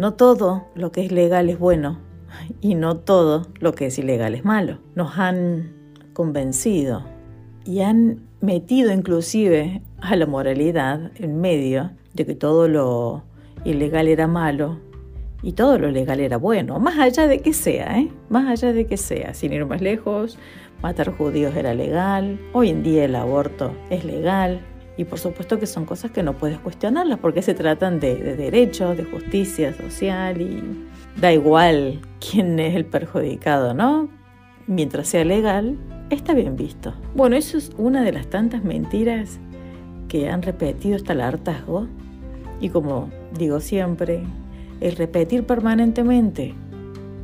No todo lo que es legal es bueno y no todo lo que es ilegal es malo. Nos han convencido y han metido inclusive a la moralidad en medio de que todo lo ilegal era malo y todo lo legal era bueno, más allá de que sea, ¿eh? más allá de que sea, sin ir más lejos, matar judíos era legal, hoy en día el aborto es legal, y por supuesto que son cosas que no puedes cuestionarlas porque se tratan de, de, derechos, de justicia social y da igual quién es el perjudicado, ¿no? Mientras sea legal, está bien visto. Bueno, eso es una de las tantas mentiras que han repetido hasta el hartazgo y como digo siempre, el repetir permanentemente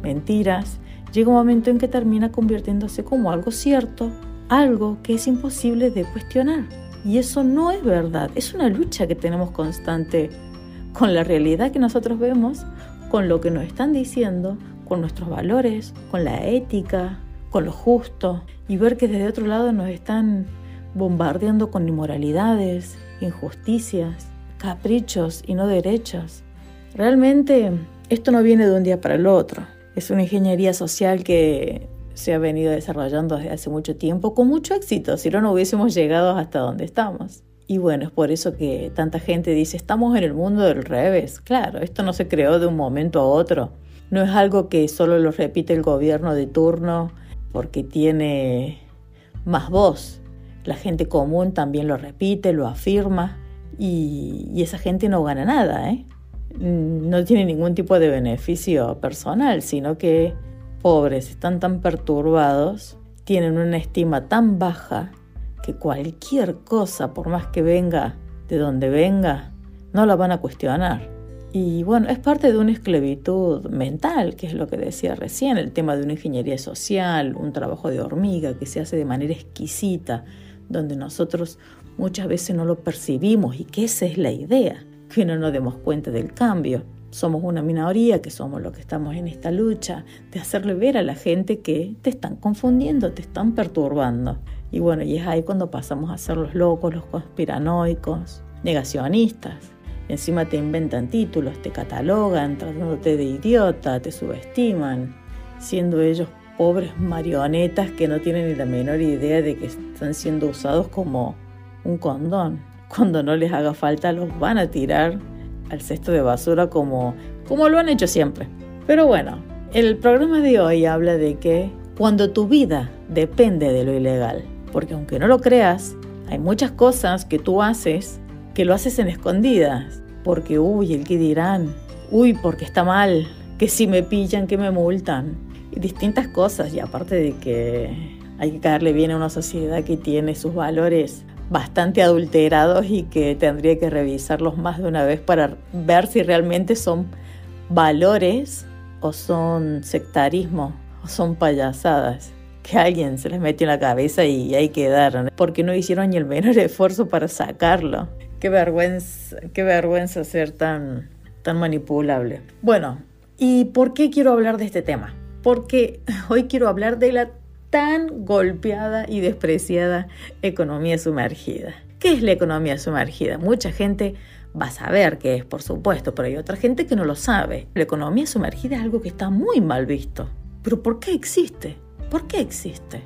mentiras llega un momento en que termina convirtiéndose como algo cierto, algo que es imposible de cuestionar. Y eso no es verdad, es una lucha que tenemos constante con la realidad que nosotros vemos, con lo que nos están diciendo, con nuestros valores, con la ética, con lo justo, y ver que desde otro lado nos están bombardeando con inmoralidades, injusticias, caprichos y no derechos. Realmente esto no viene de un día para el otro. Es una ingeniería social que se ha venido desarrollando desde hace mucho tiempo con mucho éxito, si no, no hubiésemos llegado hasta donde estamos. Y bueno, es por eso que tanta gente dice, estamos en el mundo del revés. Claro, esto no se creó de un momento a otro. No es algo que solo lo repite el gobierno de turno porque tiene más voz. La gente común también lo repite, lo afirma y, esa gente no gana nada, ¿eh? no tiene ningún tipo de beneficio personal, sino que pobres, están tan perturbados, tienen una estima tan baja que cualquier cosa, por más que venga de donde venga, no la van a cuestionar. Y bueno, es parte de una esclavitud mental, que es lo que decía recién, el tema de una ingeniería social, un trabajo de hormiga que se hace de manera exquisita, donde nosotros muchas veces no lo percibimos y que esa es la idea, que no nos demos cuenta del cambio somos una minoría, que somos los que estamos en esta lucha, de hacerle ver a la gente que te están confundiendo, te están perturbando. Y bueno, y es ahí cuando pasamos a ser los locos, los conspiranoicos, negacionistas. Encima te inventan títulos, te catalogan, tratándote de idiota, te subestiman, siendo ellos pobres marionetas que no tienen ni la menor idea de que están siendo usados como un condón. Cuando no les haga falta los van a tirar al cesto de basura como, como lo han hecho siempre. Pero bueno, el programa de hoy habla de que cuando tu vida depende de lo ilegal, porque aunque no lo creas, hay muchas cosas que tú haces que lo haces en escondidas, porque uy, el que dirán, uy, porque está mal, que si me pillan, que me multan, y distintas cosas, y aparte de que hay que caerle bien a una sociedad que tiene sus valores bastante adulterados y que tendría que revisarlos más de una vez para ver si realmente son valores o son sectarismo o son payasadas que alguien se les metió en la cabeza y ahí quedaron, porque no hicieron ni el menor esfuerzo para sacarlo. Qué vergüenza, qué vergüenza ser tan, tan manipulable. Bueno, ¿y por qué quiero hablar de este tema? Porque hoy quiero hablar de la tan golpeada y despreciada economía sumergida. ¿Qué es la economía sumergida? Mucha gente va a saber qué es, por supuesto, pero hay otra gente que no lo sabe. La economía sumergida es algo que está muy mal visto. ¿Pero por qué existe? ¿Por qué existe?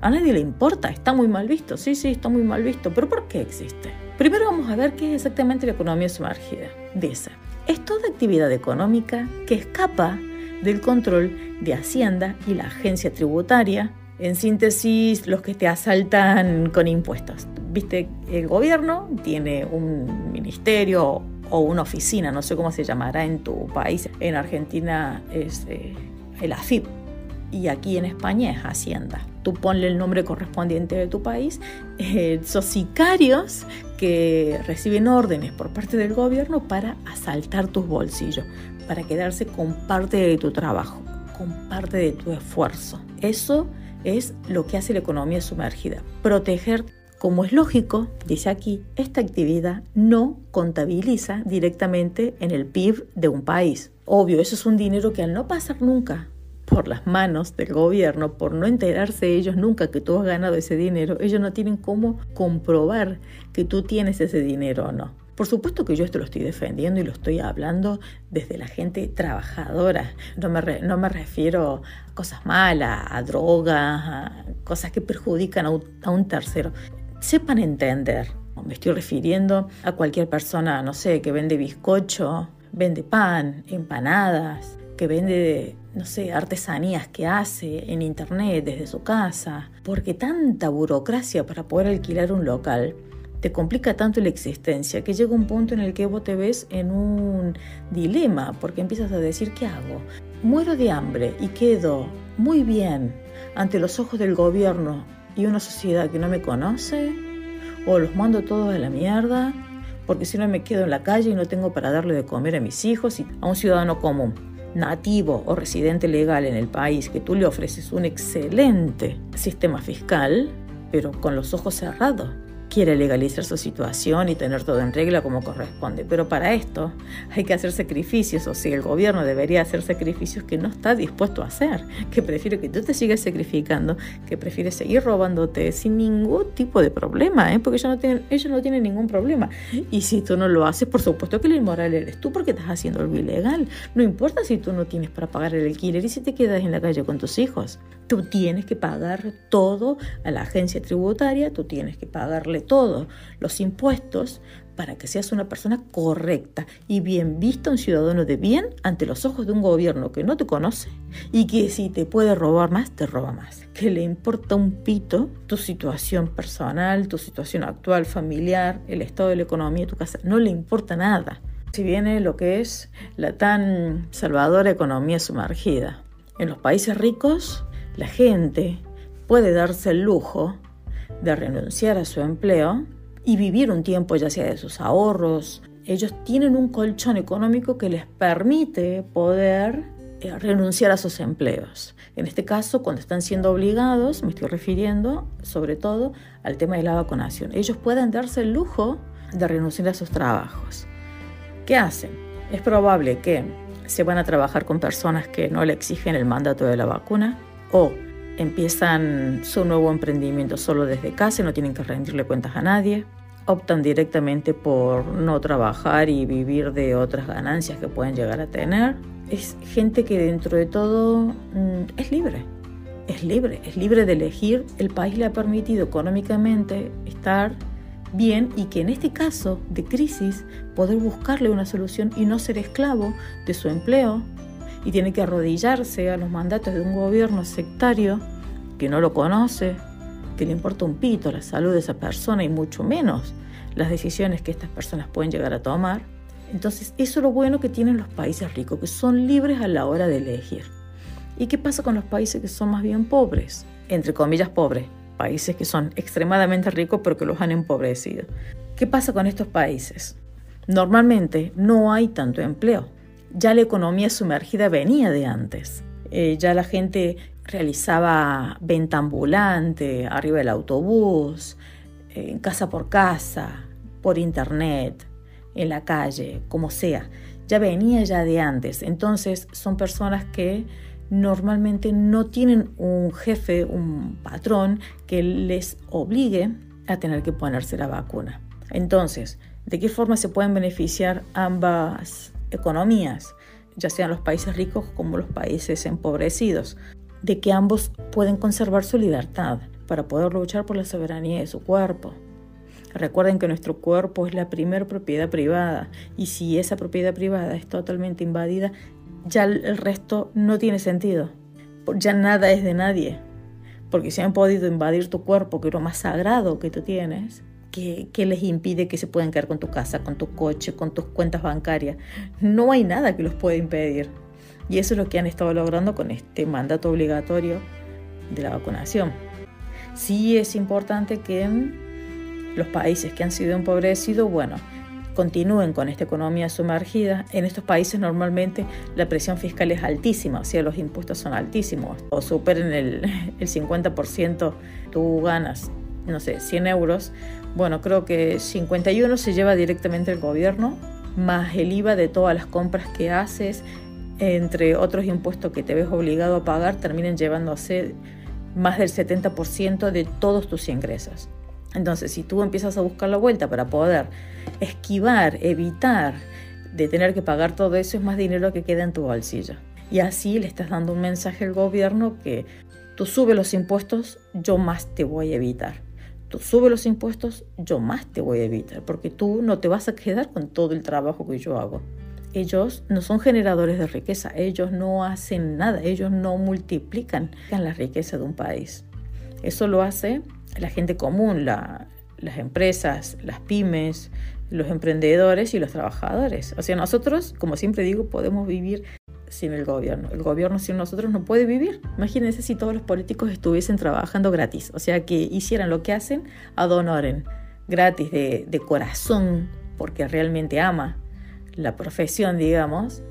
A nadie le importa, está muy mal visto. Sí, sí, está muy mal visto, pero ¿por qué existe? Primero vamos a ver qué es exactamente la economía sumergida. Dice, es toda actividad económica que escapa del control de Hacienda y la agencia tributaria en síntesis, los que te asaltan con impuestos. Viste, el gobierno tiene un ministerio o una oficina, no sé cómo se llamará en tu país. En Argentina es eh, el AFIP y aquí en España es Hacienda. Tú ponle el nombre correspondiente de tu país. Eh, son sicarios que reciben órdenes por parte del gobierno para asaltar tus bolsillos, para quedarse con parte de tu trabajo, con parte de tu esfuerzo. Eso es lo que hace la economía sumergida. Proteger, como es lógico, dice aquí, esta actividad no contabiliza directamente en el PIB de un país. Obvio, eso es un dinero que al no pasar nunca por las manos del gobierno, por no enterarse ellos nunca que tú has ganado ese dinero, ellos no tienen cómo comprobar que tú tienes ese dinero o no. Por supuesto que yo esto lo estoy defendiendo y lo estoy hablando desde la gente trabajadora. No me, no me refiero a cosas malas, a drogas, a cosas que perjudican a un, a un tercero. Sepan entender. Me estoy refiriendo a cualquier persona, no sé, que vende bizcocho, vende pan, empanadas, que vende, no sé, artesanías que hace en internet desde su casa, porque tanta burocracia para poder alquilar un local te complica tanto la existencia que llega un punto en el que vos te ves en un dilema, porque empiezas a decir, ¿qué hago? Muero de hambre y quedo muy bien ante los ojos del gobierno y una sociedad que no me conoce, o los mando todos a la mierda, porque si no me quedo en la calle y no tengo para darle de comer a mis hijos y a un ciudadano común, nativo o residente legal en el país, que tú le ofreces un excelente sistema fiscal, pero con los ojos cerrados quiere legalizar su situación y tener todo en regla como corresponde. Pero para esto hay que hacer sacrificios, o sea, el gobierno debería hacer sacrificios que no está dispuesto a hacer, que prefiere que tú te sigas sacrificando, que prefiere seguir robándote sin ningún tipo de problema, ¿eh? porque ellos no, tienen, ellos no tienen ningún problema. Y si tú no lo haces, por supuesto que el inmoral eres tú porque estás haciendo algo ilegal. No importa si tú no tienes para pagar el alquiler y si te quedas en la calle con tus hijos. Tú tienes que pagar todo a la agencia tributaria, tú tienes que pagarle todos los impuestos para que seas una persona correcta y bien vista, un ciudadano de bien ante los ojos de un gobierno que no te conoce y que si te puede robar más, te roba más. Que le importa un pito tu situación personal, tu situación actual, familiar, el estado de la economía de tu casa, no le importa nada. Si viene lo que es la tan salvadora economía sumergida. En los países ricos la gente puede darse el lujo de renunciar a su empleo y vivir un tiempo ya sea de sus ahorros. Ellos tienen un colchón económico que les permite poder eh, renunciar a sus empleos. En este caso, cuando están siendo obligados, me estoy refiriendo sobre todo al tema de la vacunación. Ellos pueden darse el lujo de renunciar a sus trabajos. ¿Qué hacen? Es probable que se van a trabajar con personas que no le exigen el mandato de la vacuna, o empiezan su nuevo emprendimiento solo desde casa y no tienen que rendirle cuentas a nadie, optan directamente por no trabajar y vivir de otras ganancias que pueden llegar a tener. Es gente que dentro de todo mm, es libre, es libre, es libre de elegir. El país le ha permitido económicamente estar bien y que en este caso de crisis poder buscarle una solución y no ser esclavo de su empleo, y tiene que arrodillarse a los mandatos de un gobierno sectario que no lo conoce, que le importa un pito la salud de esa persona y mucho menos las decisiones que estas personas pueden llegar a tomar. Entonces, eso es lo bueno que tienen los países ricos, que son libres a la hora de elegir. ¿Y qué pasa con los países que son más bien pobres? Entre comillas, pobres. Países que son extremadamente ricos pero que los han empobrecido. ¿Qué pasa con estos países? Normalmente no hay tanto empleo ya la economía sumergida venía de antes. Eh, ya la gente realizaba venta ambulante, arriba del autobús, en casa por casa, por internet, en la calle, como sea. Ya venía ya de antes. Entonces son personas que normalmente no tienen un jefe, un patrón que les obligue a tener que ponerse la vacuna. Entonces, ¿de qué forma se pueden beneficiar ambas economías, ya sean los países ricos como los países empobrecidos, de que ambos pueden conservar su libertad para poder luchar por la soberanía de su cuerpo. Recuerden que nuestro cuerpo es la primera propiedad privada y si esa propiedad privada es totalmente invadida, ya el resto no tiene sentido. Ya nada es de nadie. Porque si han podido invadir tu cuerpo, que es lo más sagrado que tú tienes, ¿Qué, les impide que se puedan quedar con tu casa, con tu coche, con tus cuentas bancarias? No hay nada que los pueda impedir. Y eso es lo que han estado logrando con este mandato obligatorio de la vacunación. Sí es importante que los países que han sido empobrecidos, bueno, continúen con esta economía sumergida. En estos países normalmente la presión fiscal es altísima, o sea, los impuestos son altísimos. O superen el, el 50%, tú ganas, no sé, 100 euros, bueno, creo que 51 se lleva directamente el gobierno, más el IVA de todas las compras que haces, entre otros impuestos que te ves obligado a pagar, terminan llevándose más del 70% de todos tus ingresos. Entonces, si tú empiezas a buscar la vuelta para poder esquivar, evitar de tener que pagar todo eso, es más dinero que queda en tu bolsillo. Y así le estás dando un mensaje al gobierno que tú subes los impuestos, yo más te voy a evitar. Tú subes los impuestos, yo más te voy a evitar, porque tú no te vas a quedar con todo el trabajo que yo hago. Ellos no son generadores de riqueza, ellos no hacen nada, ellos no multiplican la riqueza de un país. Eso lo hace la gente común, las empresas, las pymes, los emprendedores y los trabajadores. O sea, nosotros, como siempre digo, podemos vivir sin el gobierno. El gobierno sin nosotros no puede vivir. Imagínense si todos los políticos estuviesen trabajando gratis, o sea, que hicieran lo que hacen a honoren, gratis, de, de corazón, porque realmente ama la profesión, digamos,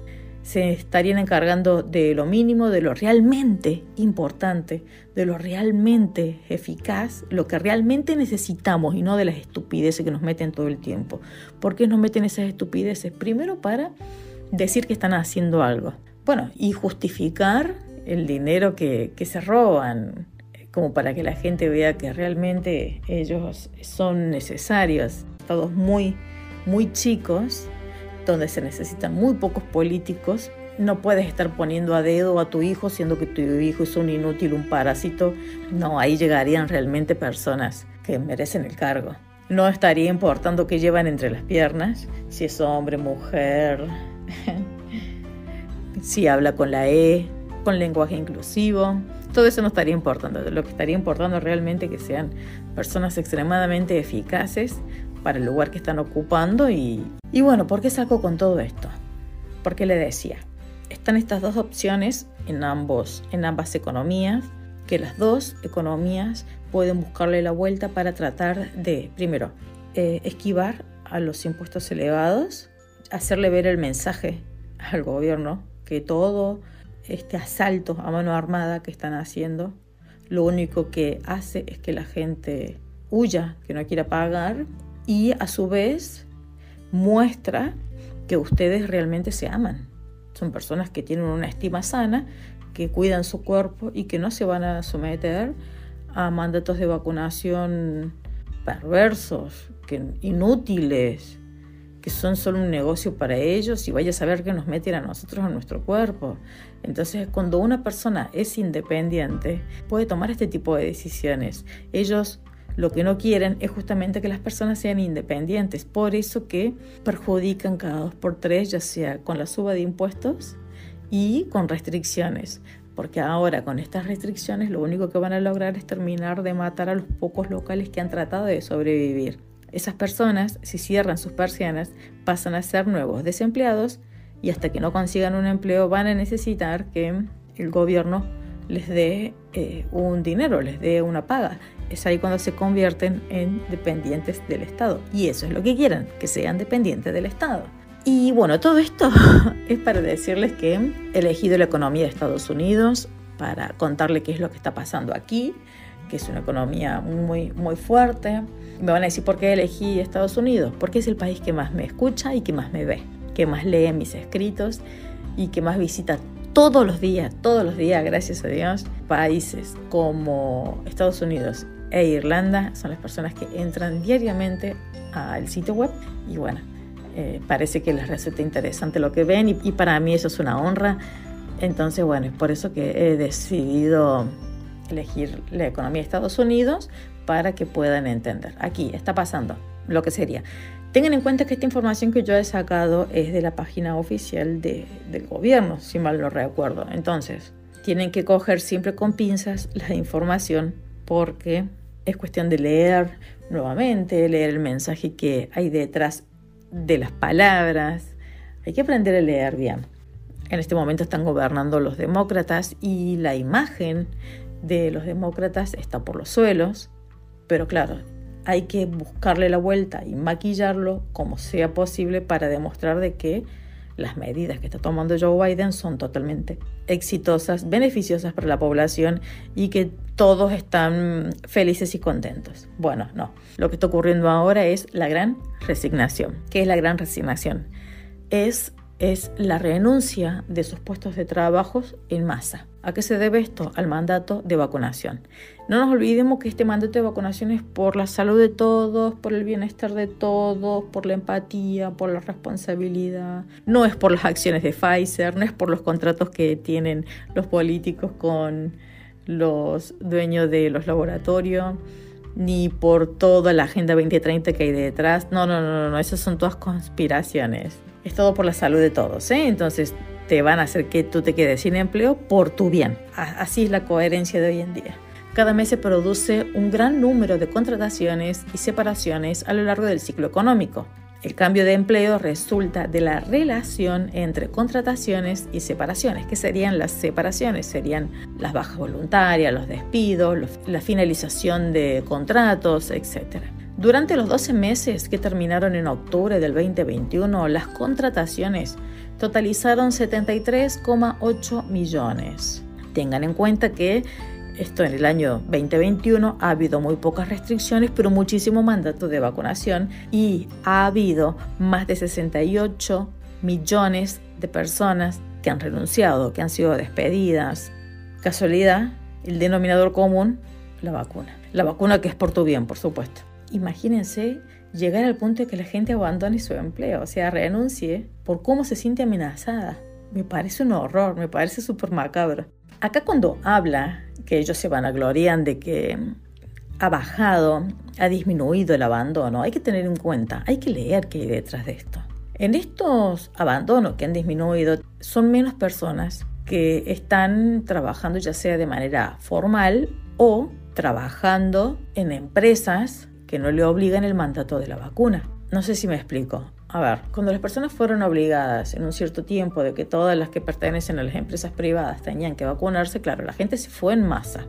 se estarían encargando de lo mínimo, de lo realmente importante, de lo realmente eficaz, lo que realmente necesitamos y no de las estupideces que nos meten todo el tiempo. ¿Por qué nos meten esas estupideces? Primero para decir que están haciendo algo. Bueno, y justificar el dinero que, que se roban, como para que la gente vea que realmente ellos son necesarios. Todos muy, muy chicos donde se necesitan muy pocos políticos, no puedes estar poniendo a dedo a tu hijo siendo que tu hijo es un inútil, un parásito. No, ahí llegarían realmente personas que merecen el cargo. No estaría importando qué llevan entre las piernas, si es hombre, mujer, si habla con la E, con lenguaje inclusivo. Todo eso no estaría importando. Lo que estaría importando realmente que sean personas extremadamente eficaces para el lugar que están ocupando y, y bueno, ¿por qué saco con todo esto? Porque le decía, están estas dos opciones en, ambos, en ambas economías, que las dos economías pueden buscarle la vuelta para tratar de, primero, eh, esquivar a los impuestos elevados, hacerle ver el mensaje al gobierno que todo este asalto a mano armada que están haciendo, lo único que hace es que la gente huya, que no quiera pagar y a su vez muestra que ustedes realmente se aman. Son personas que tienen una estima sana, que cuidan su cuerpo y que no se van a someter a mandatos de vacunación perversos, que, inútiles, que son solo un negocio para ellos y vaya a saber que nos meten a nosotros a nuestro cuerpo. Entonces, cuando una persona es independiente, puede tomar este tipo de decisiones. Ellos lo que no quieren es justamente que las personas sean independientes, por eso que perjudican cada dos por tres, ya sea con la suba de impuestos y con restricciones, porque ahora con estas restricciones lo único que van a lograr es terminar de matar a los pocos locales que han tratado de sobrevivir. Esas personas, si cierran sus persianas, pasan a ser nuevos desempleados y hasta que no consigan un empleo van a necesitar que el gobierno les dé eh, un dinero, les dé una paga es ahí cuando se convierten en dependientes del Estado. Y eso es lo que quieren, que sean dependientes del Estado. Y bueno, todo esto es para decirles que he elegido la economía de Estados Unidos para contarle qué es lo que está pasando aquí, que es una economía muy, muy fuerte. Me van a decir por qué elegí Estados Unidos, porque es el país que más me escucha y que más me ve, que más lee mis escritos y que más visita todos los días, todos los días, gracias a Dios, países como Estados Unidos e Irlanda son las personas que entran diariamente al sitio web y bueno, eh, parece que les resulta interesante lo que ven y, para mí eso es una honra. Entonces, bueno, es por eso que he decidido elegir la economía de Estados Unidos para que puedan entender. Aquí está pasando lo que sería. Tengan en cuenta que esta información que yo he sacado es de la página oficial de, del gobierno, si mal no recuerdo. Entonces, tienen que coger siempre con pinzas la información porque es cuestión de leer nuevamente, leer el mensaje que hay detrás de las palabras. Hay que aprender a leer bien. En este momento están gobernando los demócratas y la imagen de los demócratas está por los suelos, pero claro, hay que buscarle la vuelta y maquillarlo como sea posible para demostrar de que las medidas que está tomando Joe Biden son totalmente exitosas, beneficiosas para la población y que todos están felices y contentos. Bueno, no. Lo que está ocurriendo ahora es la gran resignación. ¿Qué es la gran resignación? Es es la renuncia de sus puestos de trabajo en masa. ¿A qué se debe esto? Al mandato de vacunación. No nos olvidemos que este mandato de vacunación es por la salud de todos, por el bienestar de todos, por la empatía, por la responsabilidad. No es por las acciones de Pfizer, no es por los contratos que tienen los políticos con los dueños de los laboratorios ni por toda la Agenda 2030 que hay detrás. No, no, no, no, esas son todas conspiraciones. Es todo por la salud de todos, ¿eh? Entonces te van a hacer que tú te quedes sin empleo por tu bien. Así es la coherencia de hoy en día. Cada mes se produce un gran número de contrataciones y separaciones a lo largo del ciclo económico. El cambio de empleo resulta de la relación entre contrataciones y separaciones. ¿Qué serían las separaciones? Serían las bajas voluntarias, los despidos, la finalización de contratos, etc. Durante los 12 meses que terminaron en octubre del 2021, las contrataciones totalizaron 73,8 millones. Tengan en cuenta que esto en el año 2021 ha habido muy pocas restricciones, pero muchísimo mandato de vacunación y ha habido más de 68 millones de personas que han renunciado, que han sido despedidas. Casualidad, el denominador común, la vacuna. La vacuna que es por tu bien, por supuesto. Imagínense llegar al punto de que la gente abandone su empleo, o sea, renuncie por cómo se siente amenazada. Me parece un horror, me parece súper macabro. Acá cuando habla que ellos se van a gloriar de que ha bajado, ha disminuido el abandono, hay que tener en cuenta, hay que leer qué hay detrás de esto. En estos abandonos que han disminuido, son menos personas que están trabajando ya sea de manera formal o trabajando en empresas que no le obligan el mandato de la vacuna. No sé si me explico. A ver, cuando las personas fueron obligadas en un cierto tiempo de que todas las que pertenecen a las empresas privadas tenían que vacunarse, claro, la gente se fue en masa,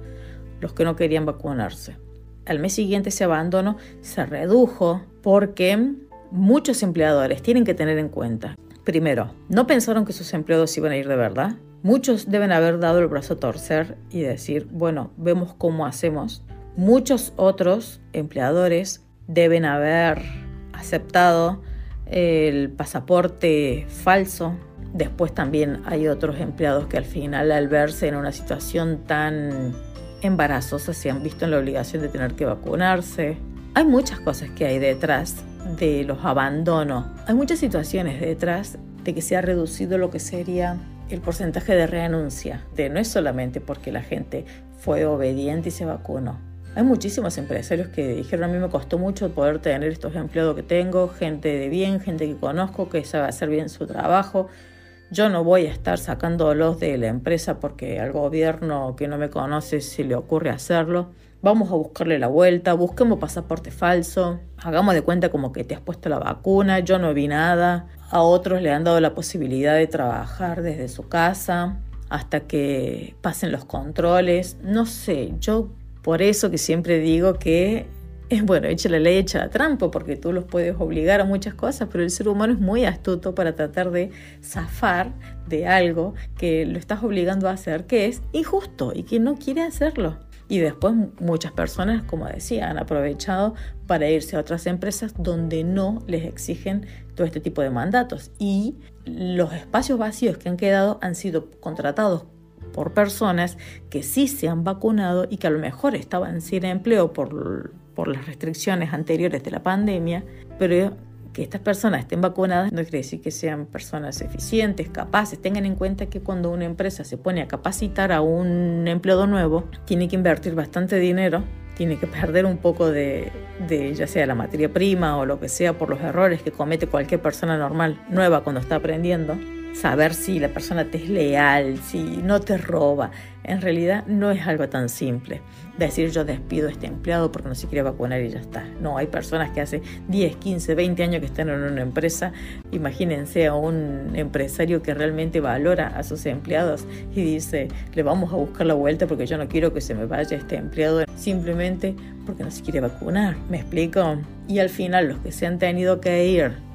los que no querían vacunarse. Al mes siguiente ese abandono se redujo porque muchos empleadores tienen que tener en cuenta, primero, no pensaron que sus empleados iban a ir de verdad. Muchos deben haber dado el brazo a torcer y decir, bueno, vemos cómo hacemos. Muchos otros empleadores deben haber aceptado el pasaporte falso. Después también hay otros empleados que al final al verse en una situación tan embarazosa se han visto en la obligación de tener que vacunarse. Hay muchas cosas que hay detrás de los abandonos. Hay muchas situaciones detrás de que se ha reducido lo que sería el porcentaje de renuncia. De no es solamente porque la gente fue obediente y se vacunó. Hay muchísimos empresarios que dijeron a mí me costó mucho poder tener estos empleados que tengo, gente de bien, gente que conozco, que sabe hacer bien su trabajo. Yo no voy a estar sacándolos de la empresa porque al gobierno que no me conoce se le ocurre hacerlo. Vamos a buscarle la vuelta, busquemos pasaporte falso, hagamos de cuenta como que te has puesto la vacuna, yo no vi nada. A otros le han dado la posibilidad de trabajar desde su casa hasta que pasen los controles. No sé, yo por eso que siempre digo que es bueno, echa la ley, echa la trampa, porque tú los puedes obligar a muchas cosas, pero el ser humano es muy astuto para tratar de zafar de algo que lo estás obligando a hacer, que es injusto y que no quiere hacerlo. Y después muchas personas, como decía, han aprovechado para irse a otras empresas donde no les exigen todo este tipo de mandatos. Y los espacios vacíos que han quedado han sido contratados por personas que sí se han vacunado y que a lo mejor estaban sin empleo por, por las restricciones anteriores de la pandemia, pero que estas personas estén vacunadas no quiere decir que sean personas eficientes, capaces. Tengan en cuenta que cuando una empresa se pone a capacitar a un empleado nuevo, tiene que invertir bastante dinero, tiene que perder un poco de, de ya sea la materia prima o lo que sea por los errores que comete cualquier persona normal nueva cuando está aprendiendo saber si la persona te es leal, si no te roba. En realidad no es algo tan simple. Decir yo despido a este empleado porque no se quiere vacunar y ya está. No, hay personas que hace 10, 15, 20 años que están en una empresa. Imagínense a un empresario que realmente valora a sus empleados y dice, le vamos a buscar la vuelta porque yo no quiero que se me vaya este empleado simplemente porque no se quiere vacunar. ¿Me explico? Y al final los que se han tenido que ir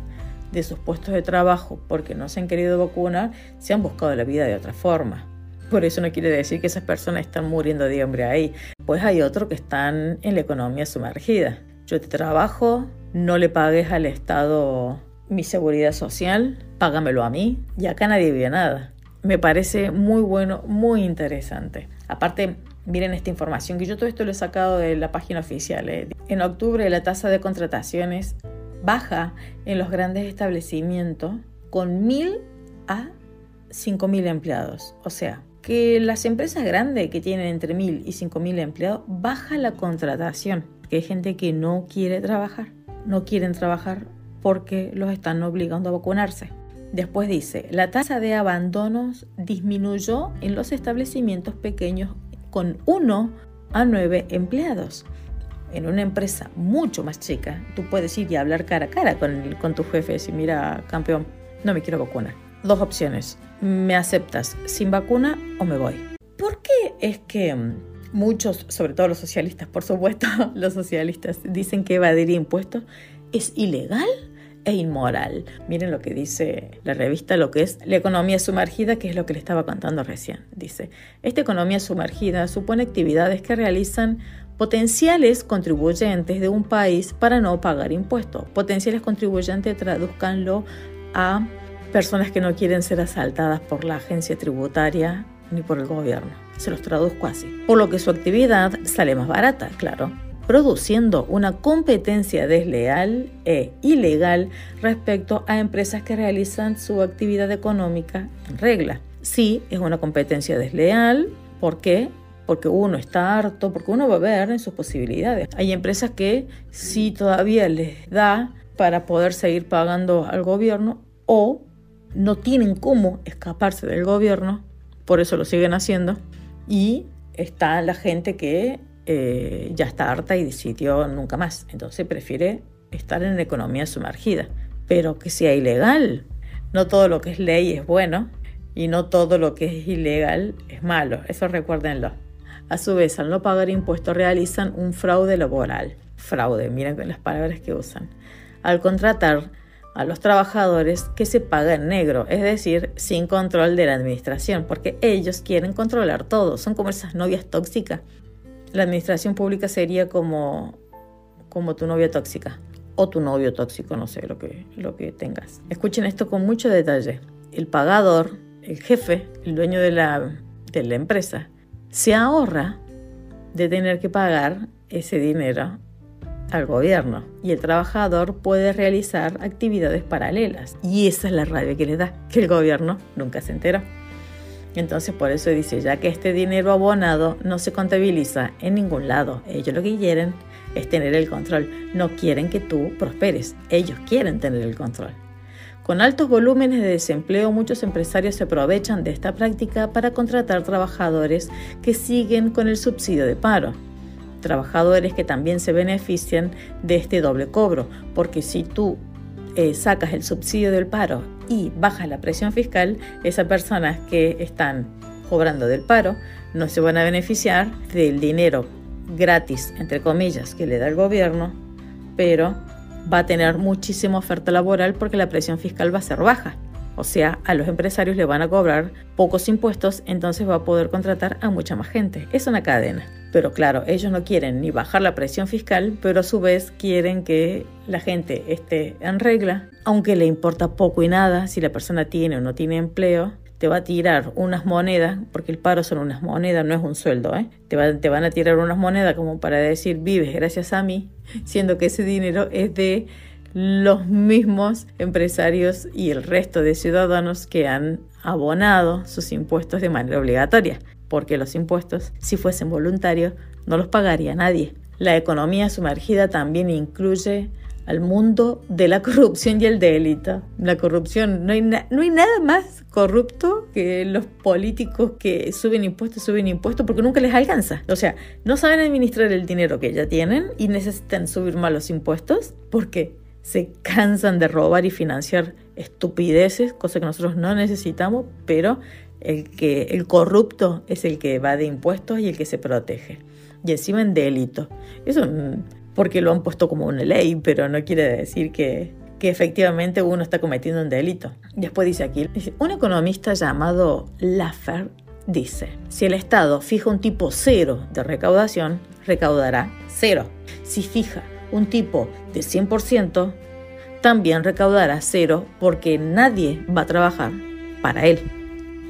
de sus puestos de trabajo porque no se han querido vacunar, se han buscado la vida de otra forma. Por eso no quiere decir que esas personas están muriendo de hambre ahí. Pues hay otros que están en la economía sumergida. Yo te trabajo, no le pagues al Estado mi seguridad social, págamelo a mí y acá nadie vive nada. Me parece muy bueno, muy interesante. Aparte, miren esta información, que yo todo esto lo he sacado de la página oficial. ¿eh? En octubre la tasa de contrataciones baja en los grandes establecimientos con mil a cinco mil empleados. O sea, que las empresas grandes que tienen entre mil y cinco mil empleados baja la contratación, que hay gente que no quiere trabajar, no quieren trabajar porque los están obligando a vacunarse. Después dice, la tasa de abandonos disminuyó en los establecimientos pequeños con 1 a 9 empleados. En una empresa mucho más chica, tú puedes ir y hablar cara a cara con, con tu jefe y decir, mira, campeón, no me quiero vacunar. Dos opciones, me aceptas sin vacuna o me voy. ¿Por qué es que mm, muchos, sobre todo los socialistas, por supuesto, los socialistas dicen que evadir impuestos es ilegal? e inmoral. Miren lo que dice la revista, lo que es la economía sumergida, que es lo que le estaba contando recién. Dice, esta economía sumergida supone actividades que realizan potenciales contribuyentes de un país para no pagar impuestos. Potenciales contribuyentes, traduzcanlo a personas que no quieren ser asaltadas por la agencia tributaria ni por el gobierno. Se los traduzco así. Por lo que su actividad sale más barata, claro produciendo una competencia desleal e ilegal respecto a empresas que realizan su actividad económica en regla. Sí, es una competencia desleal. ¿Por qué? Porque uno está harto, porque uno va a ver en sus posibilidades. Hay empresas que sí todavía les da para poder seguir pagando al gobierno o no tienen cómo escaparse del gobierno, por eso lo siguen haciendo. Y está la gente que eh, ya está harta y decidió nunca más. Entonces prefiere estar en economía sumergida. Pero que sea ilegal. No todo lo que es ley es bueno y no todo lo que es ilegal es malo. Eso recuérdenlo. A su vez, al no pagar impuestos realizan un fraude laboral. Fraude, miren las palabras que usan. Al contratar a los trabajadores que se paga en negro, es decir, sin control de la administración, porque ellos quieren controlar todo, son como esas novias tóxicas la administración pública sería como, como tu novia tóxica o tu novio tóxico, no sé lo que, lo que tengas. Escuchen esto con mucho detalle. El pagador, el jefe, el dueño de la, de la empresa, se ahorra de tener que pagar ese dinero al gobierno y el trabajador puede realizar actividades paralelas. Y esa es la rabia que le da, que el gobierno nunca se entera. Entonces por eso dice, ya que este dinero abonado no se contabiliza en ningún lado, ellos lo que quieren es tener el control, no quieren que tú prosperes, ellos quieren tener el control. Con altos volúmenes de desempleo, muchos empresarios se aprovechan de esta práctica para contratar trabajadores que siguen con el subsidio de paro. Trabajadores que también se benefician de este doble cobro, porque si tú eh, sacas el subsidio del paro y bajas la presión fiscal, esas personas que están cobrando del paro no se van a beneficiar del dinero gratis, entre comillas, que le da el gobierno, pero va a tener muchísima oferta laboral porque la presión fiscal va a ser baja. O sea, a los empresarios le van a cobrar pocos impuestos, entonces va a poder contratar a mucha más gente. Es una cadena. Pero claro, ellos no quieren ni bajar la presión fiscal, pero a su vez quieren que la gente esté en regla, aunque le importa poco y nada si la persona tiene o no tiene empleo, te va a tirar unas monedas, porque el paro son unas monedas, no es un sueldo, ¿eh? te, te van a tirar unas monedas como para decir vives gracias a mí, siendo que ese dinero es de los mismos empresarios y el resto de ciudadanos que han abonado sus impuestos de manera obligatoria, porque los impuestos, si fuesen voluntarios, no los pagaría nadie. La economía sumergida también incluye al mundo de la corrupción y el delito. La corrupción, no hay, no hay nada más corrupto que los políticos que suben impuestos, suben impuestos porque nunca les alcanza. O sea, no saben administrar el dinero que ya tienen y necesitan subir más los impuestos porque se cansan de robar y financiar estupideces, cosa que nosotros no necesitamos, pero el que el corrupto es el que va de impuestos y el que se protege. Y encima en delito. Eso porque lo han puesto como una ley, pero no quiere decir que, que efectivamente uno está cometiendo un delito. Después dice aquí, un economista llamado Laffer dice, si el Estado fija un tipo cero de recaudación, recaudará cero. Si fija un tipo de 100%, también recaudará cero porque nadie va a trabajar para él.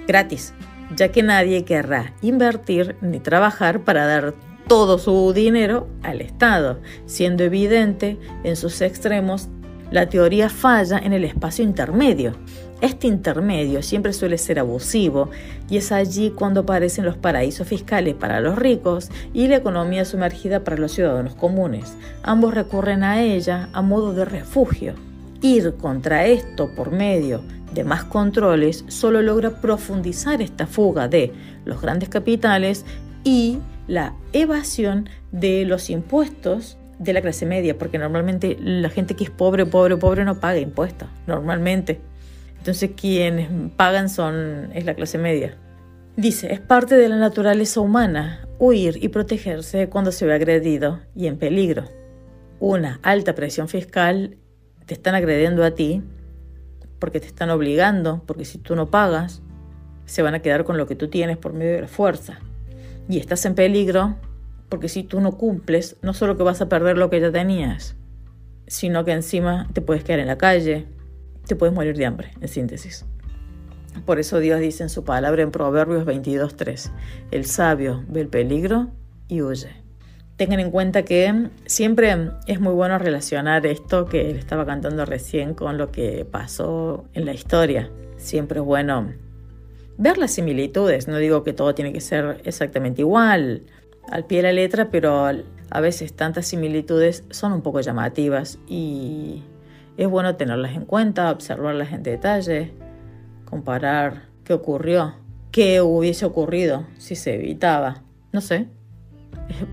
Gratis, ya que nadie querrá invertir ni trabajar para dar todo su dinero al Estado, siendo evidente en sus extremos la teoría falla en el espacio intermedio. Este intermedio siempre suele ser abusivo y es allí cuando aparecen los paraísos fiscales para los ricos y la economía sumergida para los ciudadanos comunes. Ambos recurren a ella a modo de refugio. Ir contra esto por medio de más controles solo logra profundizar esta fuga de los grandes capitales y la evasión de los impuestos de la clase media, porque normalmente la gente que es pobre, pobre, pobre no paga impuestos, normalmente. Entonces quienes pagan son es la clase media. Dice, es parte de la naturaleza humana huir y protegerse cuando se ve agredido y en peligro. Una alta presión fiscal te están agrediendo a ti porque te están obligando, porque si tú no pagas, se van a quedar con lo que tú tienes por medio de la fuerza. Y estás en peligro porque si tú no cumples, no solo que vas a perder lo que ya tenías, sino que encima te puedes quedar en la calle, te puedes morir de hambre, en síntesis. Por eso Dios dice en su palabra en Proverbios 22.3, el sabio ve el peligro y huye. Tengan en cuenta que siempre es muy bueno relacionar esto que él estaba cantando recién con lo que pasó en la historia. Siempre es bueno ver las similitudes. No digo que todo tiene que ser exactamente igual, al pie de la letra, pero a veces tantas similitudes son un poco llamativas y es bueno tenerlas en cuenta, observarlas en detalle, comparar qué ocurrió, qué hubiese ocurrido si se evitaba. No sé,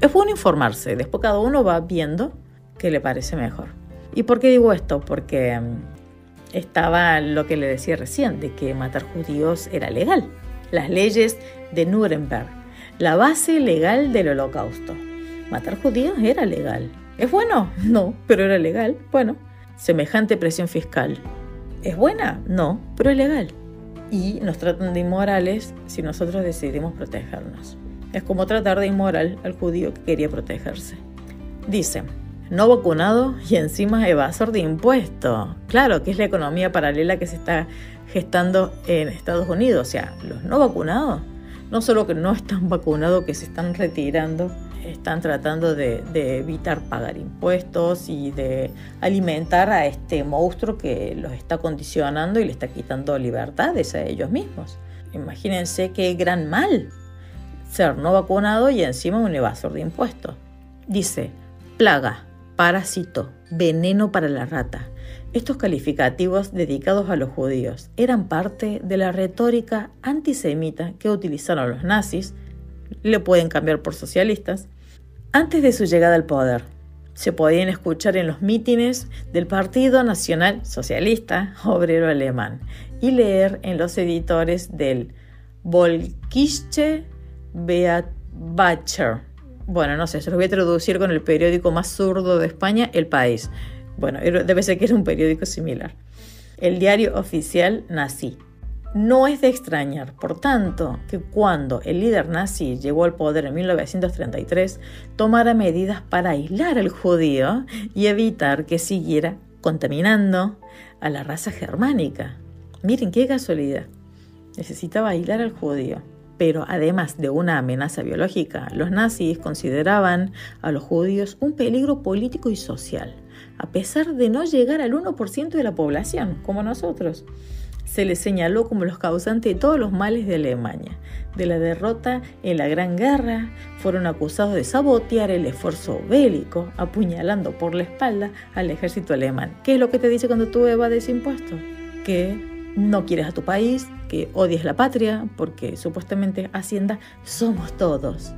es bueno informarse, después cada uno va viendo qué le parece mejor. ¿Y por qué digo esto? Porque mm, estaba lo que le decía recién, de que matar judíos era legal. Las leyes de Nuremberg, la base legal del holocausto. Matar judíos era legal. ¿Es bueno? No, pero era legal. Bueno, semejante presión fiscal. ¿Es buena? No, pero es legal. Y nos tratan de inmorales si nosotros decidimos protegernos. Es como tratar de inmoral al judío que quería protegerse. Dice, no vacunado y encima evasor de impuestos. Claro, que es la economía paralela que se está gestando en Estados Unidos. O sea, los no vacunados, no solo que no están vacunados, que se están retirando, están tratando de, de evitar pagar impuestos y de alimentar a este monstruo que los está condicionando y le está quitando libertades a ellos mismos. Imagínense qué gran mal ser no vacunado y encima un evasor de impuestos. Dice, plaga, parásito, veneno para la rata. Estos calificativos dedicados a los judíos eran parte de la retórica antisemita que utilizaron los nazis, le pueden cambiar por socialistas, antes de su llegada al poder. Se podían escuchar en los mítines del Partido Nacional Socialista Obrero Alemán y leer en los editores del Volkische Beat Bacher. Bueno, no sé, se los voy a traducir con el periódico más zurdo de España, El País. Bueno, debe ser que era un periódico similar. El diario oficial nazi. No es de extrañar, por tanto, que cuando el líder nazi llegó al poder en 1933, tomara medidas para aislar al judío y evitar que siguiera contaminando a la raza germánica. Miren qué casualidad. Necesitaba aislar al judío. Pero además de una amenaza biológica, los nazis consideraban a los judíos un peligro político y social, a pesar de no llegar al 1% de la población, como nosotros. Se les señaló como los causantes de todos los males de Alemania. De la derrota en la Gran Guerra, fueron acusados de sabotear el esfuerzo bélico, apuñalando por la espalda al ejército alemán. ¿Qué es lo que te dice cuando tú evades impuestos? Que no quieres a tu país, que odies la patria, porque supuestamente Hacienda somos todos.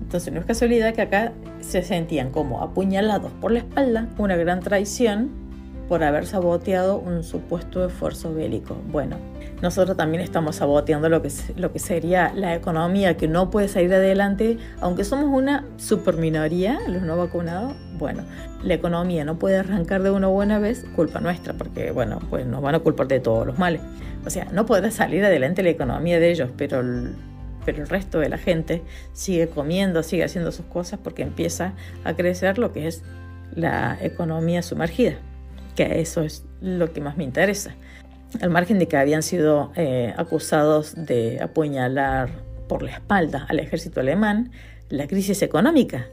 Entonces no es casualidad que acá se sentían como apuñalados por la espalda, una gran traición por haber saboteado un supuesto esfuerzo bélico. Bueno, nosotros también estamos saboteando lo que, lo que sería la economía que no puede salir adelante, aunque somos una super minoría, los no vacunados. Bueno, la economía no puede arrancar de una buena vez, culpa nuestra, porque bueno, pues nos van a culpar de todos los males. O sea, no podrá salir adelante la economía de ellos, pero pero el resto de la gente sigue comiendo, sigue haciendo sus cosas porque empieza a crecer lo que es la economía sumergida. Que eso es lo que más me interesa. Al margen de que habían sido eh, acusados de apuñalar por la espalda al ejército alemán, la crisis económica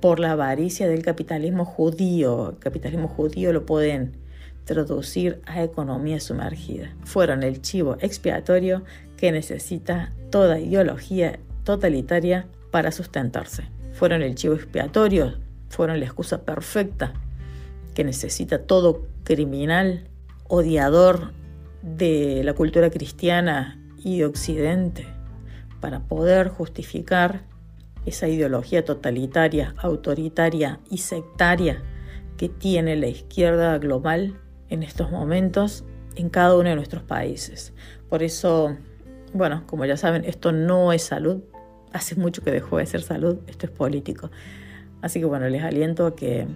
por la avaricia del capitalismo judío. El capitalismo judío lo pueden traducir a economía sumergida. Fueron el chivo expiatorio que necesita toda ideología totalitaria para sustentarse. Fueron el chivo expiatorio, fueron la excusa perfecta que necesita todo criminal, odiador de la cultura cristiana y de Occidente para poder justificar esa ideología totalitaria, autoritaria y sectaria que tiene la izquierda global en estos momentos en cada uno de nuestros países. Por eso, bueno, como ya saben, esto no es salud. Hace mucho que dejó de ser salud, esto es político. Así que bueno, les aliento a que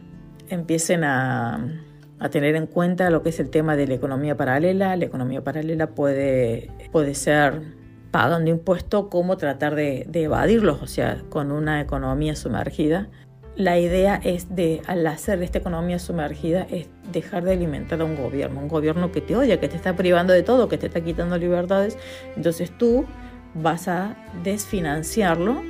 empiecen a, tener en cuenta lo que es el tema de la economía paralela. La economía paralela puede, puede ser pagando impuestos como tratar de, de evadirlos, o sea, con una economía sumergida la idea es de, al hacer esta economía sumergida, es dejar de alimentar a un gobierno, un gobierno que te odia, que te está privando de todo, que te está quitando libertades. Entonces tú vas a desfinanciarlo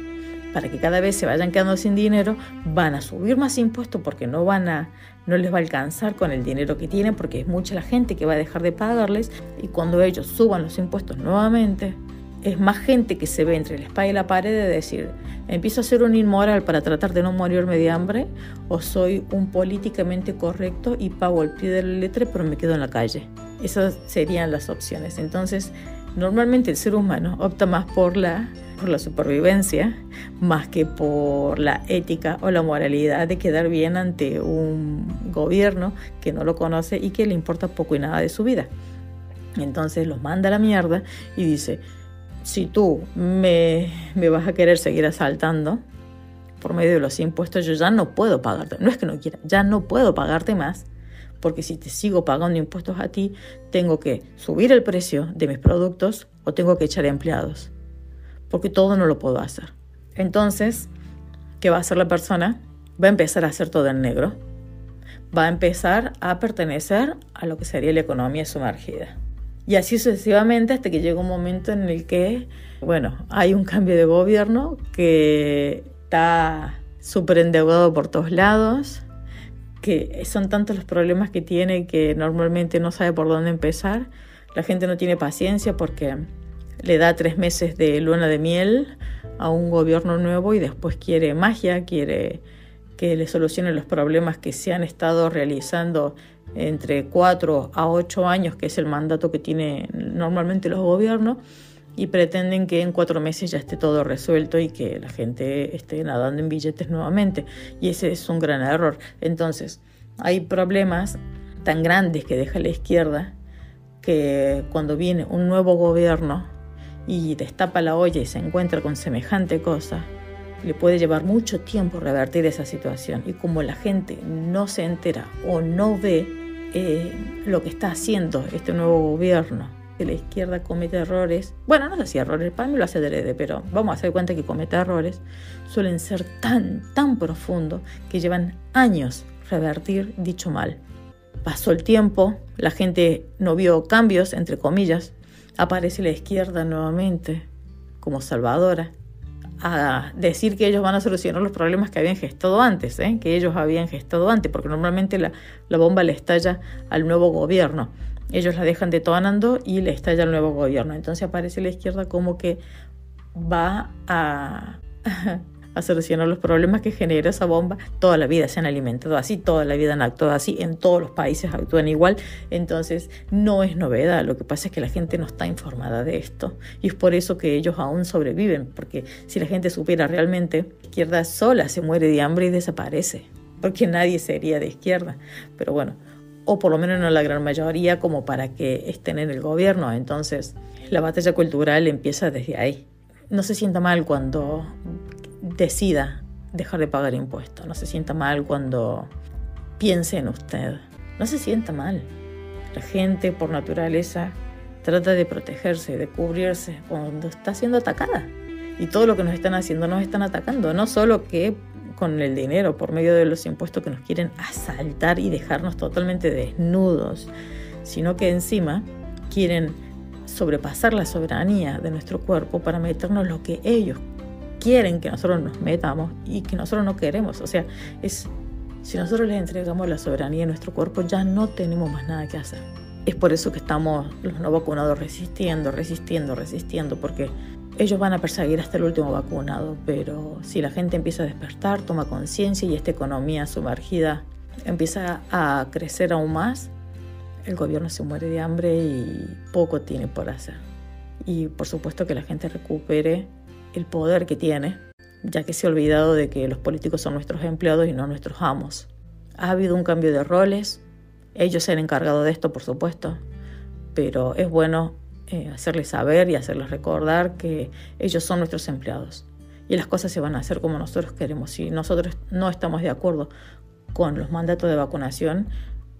para que cada vez se vayan quedando sin dinero, van a subir más impuestos porque no van a no les va a alcanzar con el dinero que tienen porque es mucha la gente que va a dejar de pagarles y cuando ellos suban los impuestos nuevamente, es más gente que se ve entre la espalda y la pared de decir, empiezo a ser un inmoral para tratar de no morirme de hambre o soy un políticamente correcto y pago el pie de la letra pero me quedo en la calle. Esas serían las opciones. Entonces, normalmente el ser humano opta más por la, por la supervivencia más que por la ética o la moralidad de quedar bien ante un gobierno que no lo conoce y que le importa poco y nada de su vida. Entonces los manda a la mierda y dice, si tú me, vas a querer seguir asaltando por medio de los impuestos, yo ya no puedo pagarte. No es que no quiera, ya no puedo pagarte más, porque si te sigo pagando impuestos a ti, tengo que subir el precio de mis productos o tengo que echar empleados, porque todo no lo puedo hacer. Entonces, ¿qué va a hacer la persona? Va a empezar a hacer todo en negro. Va a empezar a pertenecer a lo que sería la economía sumergida. Y así sucesivamente hasta que llega un momento en el que, bueno, hay un cambio de gobierno que está súper endeudado por todos lados, que son tantos los problemas que tiene que normalmente no sabe por dónde empezar. La gente no tiene paciencia porque le da tres meses de luna de miel a un gobierno nuevo y después quiere magia, quiere que le solucione los problemas que se han estado realizando entre 4 a 8 años, que es el mandato que tienen normalmente los gobiernos, y pretenden que en cuatro meses ya esté todo resuelto y que la gente esté nadando en billetes nuevamente. Y ese es un gran error. Entonces, hay problemas tan grandes que deja la izquierda que cuando viene un nuevo gobierno y destapa la olla y se encuentra con semejante cosa, le puede llevar mucho tiempo revertir esa situación. Y como la gente no se entera o no ve eh, lo que está haciendo este nuevo gobierno, que la izquierda comete errores, bueno, no sé si errores, para mí lo hace de pero vamos a hacer cuenta que comete errores, suelen ser tan, tan profundos que llevan años revertir dicho mal. Pasó el tiempo, la gente no vio cambios, entre comillas, aparece la izquierda nuevamente como salvadora a decir que ellos van a solucionar los problemas que habían gestado antes, ¿eh? que ellos habían gestado antes, porque normalmente la, bomba le estalla al nuevo gobierno. Ellos la dejan detonando y le estalla al nuevo gobierno. Entonces aparece la izquierda como que va a a solucionar los problemas que genera esa bomba. Toda la vida se han alimentado así, toda la vida han actuado así, en todos los países actúan igual, entonces no es novedad, lo que pasa es que la gente no está informada de esto y es por eso que ellos aún sobreviven, porque si la gente supiera realmente, izquierda sola se muere de hambre y desaparece, porque nadie sería de izquierda, pero bueno, o por lo menos no la gran mayoría como para que estén en el gobierno, entonces la batalla cultural empieza desde ahí. No se sienta mal cuando decida dejar de pagar impuestos. No se sienta mal cuando piense en usted. No se sienta mal. La gente por naturaleza trata de protegerse, de cubrirse cuando está siendo atacada. Y todo lo que nos están haciendo nos están atacando. No solo que con el dinero por medio de los impuestos que nos quieren asaltar y dejarnos totalmente desnudos, sino que encima quieren sobrepasar la soberanía de nuestro cuerpo para meternos lo que ellos quieren que nosotros nos metamos y que nosotros no queremos. O sea, es si nosotros les entregamos la soberanía a nuestro cuerpo, ya no tenemos más nada que hacer. Es por eso que estamos los no vacunados resistiendo, resistiendo, resistiendo, porque ellos van a perseguir hasta el último vacunado, pero si la gente empieza a despertar, toma conciencia y esta economía sumergida empieza a crecer aún más, el gobierno se muere de hambre y poco tiene por hacer. Y por supuesto que la gente recupere el poder que tiene, ya que se ha olvidado de que los políticos son nuestros empleados y no nuestros amos. Ha habido un cambio de roles, ellos se han encargado de esto, por supuesto, pero es bueno eh, hacerles saber y hacerles recordar que ellos son nuestros empleados y las cosas se van a hacer como nosotros queremos. Si nosotros no estamos de acuerdo con los mandatos de vacunación,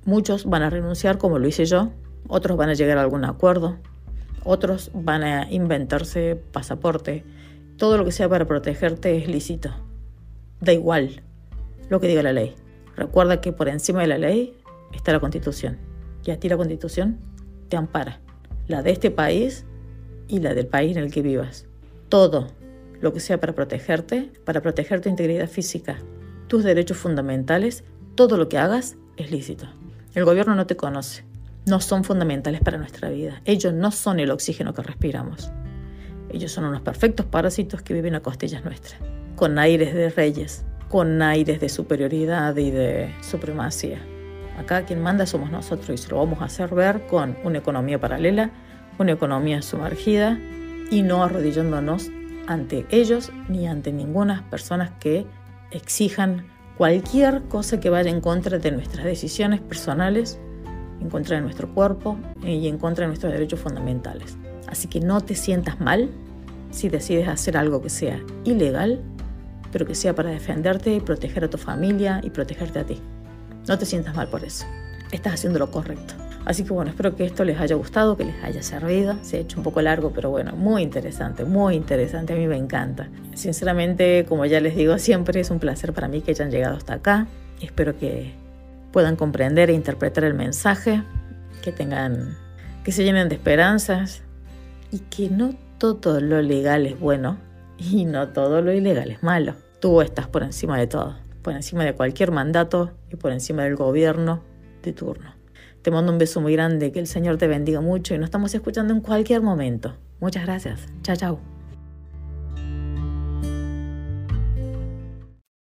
muchos van a renunciar como lo hice yo, otros van a llegar a algún acuerdo, otros van a inventarse pasaporte. Todo lo que sea para protegerte es lícito. Da igual lo que diga la ley. Recuerda que por encima de la ley está la constitución. Y a ti la constitución te ampara la de este país y la del país en el que vivas. Todo lo que sea para protegerte, para proteger tu integridad física, tus derechos fundamentales, todo lo que hagas es lícito. El gobierno no te conoce, no son fundamentales para nuestra vida. Ellos no son el oxígeno que respiramos. Ellos son unos perfectos parásitos que viven a costillas nuestras, con aires de reyes, con aires de superioridad y de supremacía. Acá quien manda somos nosotros y se lo vamos a hacer ver con una economía paralela, una economía sumergida y no arrodillándonos ante ellos ni ante ninguna persona que exijan cualquier cosa que vaya en contra de nuestras decisiones personales, en contra de nuestro cuerpo y en contra de nuestros derechos fundamentales. Así que no te sientas mal si decides hacer algo que sea ilegal, pero que sea para defenderte y proteger a tu familia y protegerte a ti. No te sientas mal por eso. Estás haciendo lo correcto. Así que bueno, espero que esto les haya gustado, que les haya servido. Se ha hecho un poco largo, pero bueno, muy interesante, muy interesante. A mí me encanta. Sinceramente, como ya les digo siempre, es un placer para mí que hayan llegado hasta acá. Espero que puedan comprender e interpretar el mensaje, que tengan, que se llenen de esperanzas y que no todo lo legal es bueno y no todo lo ilegal es malo. Tú estás por encima de todo por encima de cualquier mandato y por encima del gobierno de turno. Te mando un beso muy grande, que el Señor te bendiga mucho y nos estamos escuchando en cualquier momento. Muchas gracias. Chao, chao.